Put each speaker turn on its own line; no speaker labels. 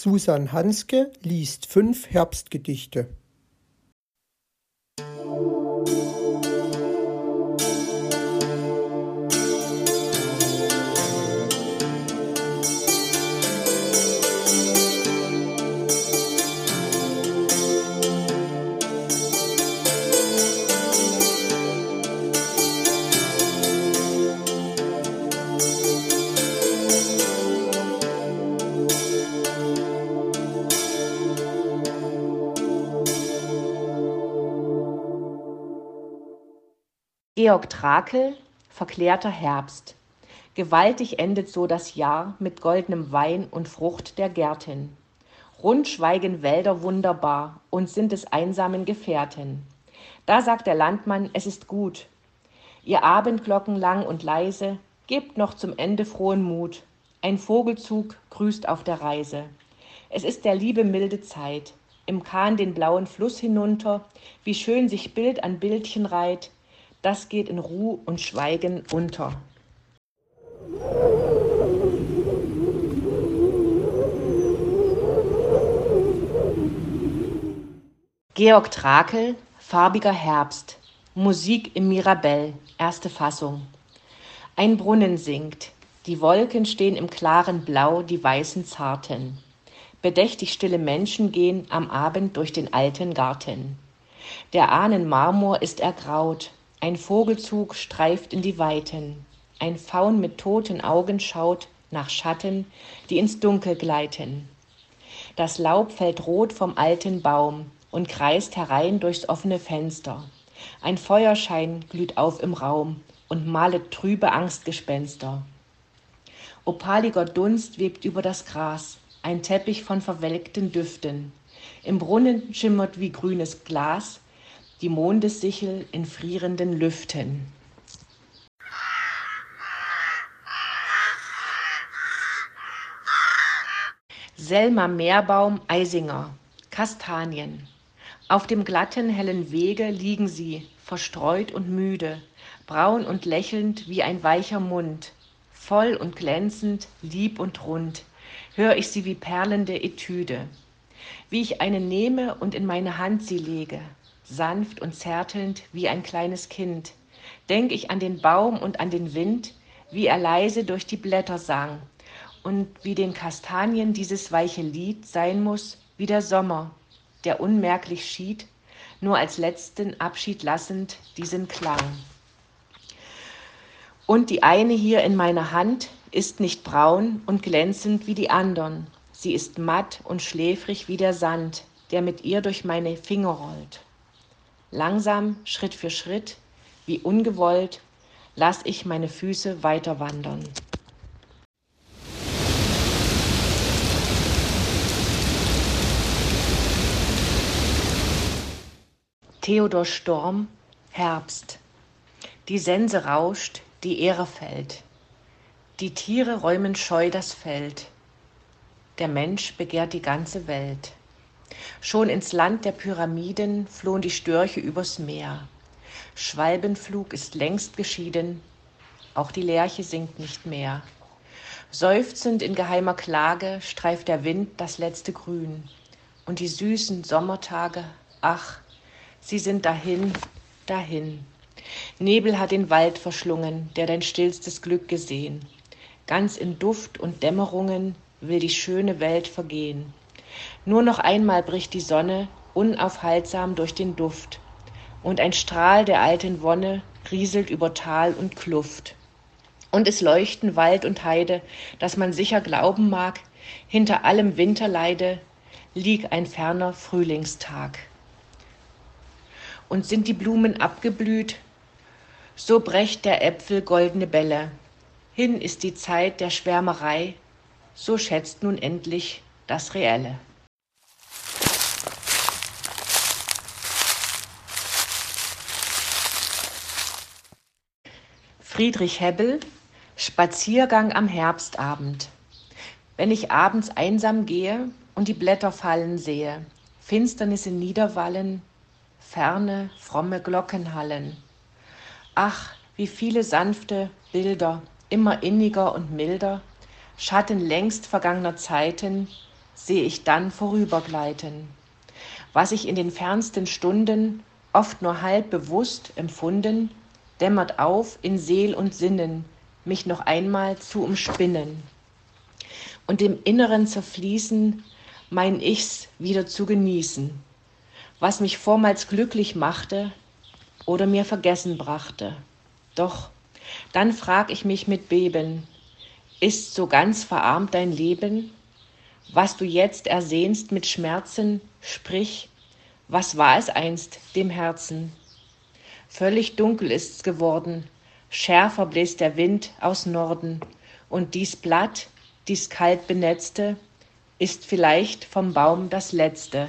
Susan Hanske liest fünf Herbstgedichte.
Georg Trakel, verklärter Herbst. Gewaltig endet so das Jahr mit goldenem Wein und Frucht der Gärten. Rund schweigen Wälder wunderbar und sind es einsamen Gefährten. Da sagt der Landmann, es ist gut. Ihr Abendglocken lang und leise, gebt noch zum Ende frohen Mut. Ein Vogelzug grüßt auf der Reise. Es ist der liebe milde Zeit. Im Kahn den blauen Fluss hinunter, wie schön sich Bild an Bildchen reiht, das geht in Ruh und Schweigen unter. Georg Trakel, Farbiger Herbst, Musik im Mirabell, erste Fassung. Ein Brunnen singt, die Wolken stehen im klaren Blau, die weißen Zarten. Bedächtig stille Menschen gehen am Abend durch den alten Garten. Der Ahnen Marmor ist ergraut, ein Vogelzug streift in die Weiten, ein Faun mit toten Augen schaut nach Schatten, die ins Dunkel gleiten. Das Laub fällt rot vom alten Baum und kreist herein durchs offene Fenster. Ein Feuerschein glüht auf im Raum und malet trübe Angstgespenster. Opaliger Dunst webt über das Gras, ein Teppich von verwelkten Düften. Im Brunnen schimmert wie grünes Glas die Mondessichel in frierenden Lüften. Selma Meerbaum Eisinger Kastanien Auf dem glatten, hellen Wege liegen sie, verstreut und müde, braun und lächelnd wie ein weicher Mund, voll und glänzend, lieb und rund, hör ich sie wie perlende Etüde. Wie ich eine nehme und in meine Hand sie lege, sanft und zärtelnd wie ein kleines Kind, denk ich an den Baum und an den Wind, wie er leise durch die Blätter sang, und wie den Kastanien dieses weiche Lied sein muss wie der Sommer, der unmerklich schied, nur als letzten Abschied lassend diesen Klang. Und die eine hier in meiner Hand ist nicht braun und glänzend wie die andern, sie ist matt und schläfrig wie der Sand, der mit ihr durch meine Finger rollt. Langsam, Schritt für Schritt, wie ungewollt, lass ich meine Füße weiter wandern. Theodor Storm, Herbst. Die Sense rauscht, die Ehre fällt. Die Tiere räumen scheu das Feld. Der Mensch begehrt die ganze Welt. Schon ins Land der Pyramiden flohen die Störche übers Meer. Schwalbenflug ist längst geschieden, auch die Lerche singt nicht mehr. Seufzend in geheimer Klage streift der Wind das letzte Grün. Und die süßen Sommertage, ach, sie sind dahin, dahin. Nebel hat den Wald verschlungen, der dein stillstes Glück gesehen. Ganz in Duft und Dämmerungen will die schöne Welt vergehen. Nur noch einmal bricht die Sonne unaufhaltsam durch den Duft, und ein Strahl der alten Wonne rieselt über Tal und Kluft. Und es leuchten Wald und Heide, dass man sicher glauben mag, hinter allem Winterleide lieg ein ferner Frühlingstag. Und sind die Blumen abgeblüht, so brecht der Äpfel goldene Bälle. Hin ist die Zeit der Schwärmerei, so schätzt nun endlich das Reelle. Friedrich Hebbel Spaziergang am Herbstabend. Wenn ich abends einsam gehe und die Blätter fallen sehe, Finsternisse niederwallen, ferne, fromme Glocken hallen. Ach, wie viele sanfte Bilder, immer inniger und milder, Schatten längst vergangener Zeiten, sehe ich dann vorübergleiten. Was ich in den fernsten Stunden oft nur halb bewusst empfunden, dämmert auf in Seel und Sinnen, mich noch einmal zu umspinnen. Und im Inneren zerfließen, mein Ichs wieder zu genießen, was mich vormals glücklich machte oder mir vergessen brachte. Doch dann frag ich mich mit Beben, ist so ganz verarmt dein Leben? Was du jetzt ersehnst mit Schmerzen, sprich, was war es einst dem Herzen? Völlig dunkel ist's geworden, schärfer bläst der Wind aus Norden, und dies Blatt, dies kalt benetzte, ist vielleicht vom Baum das letzte.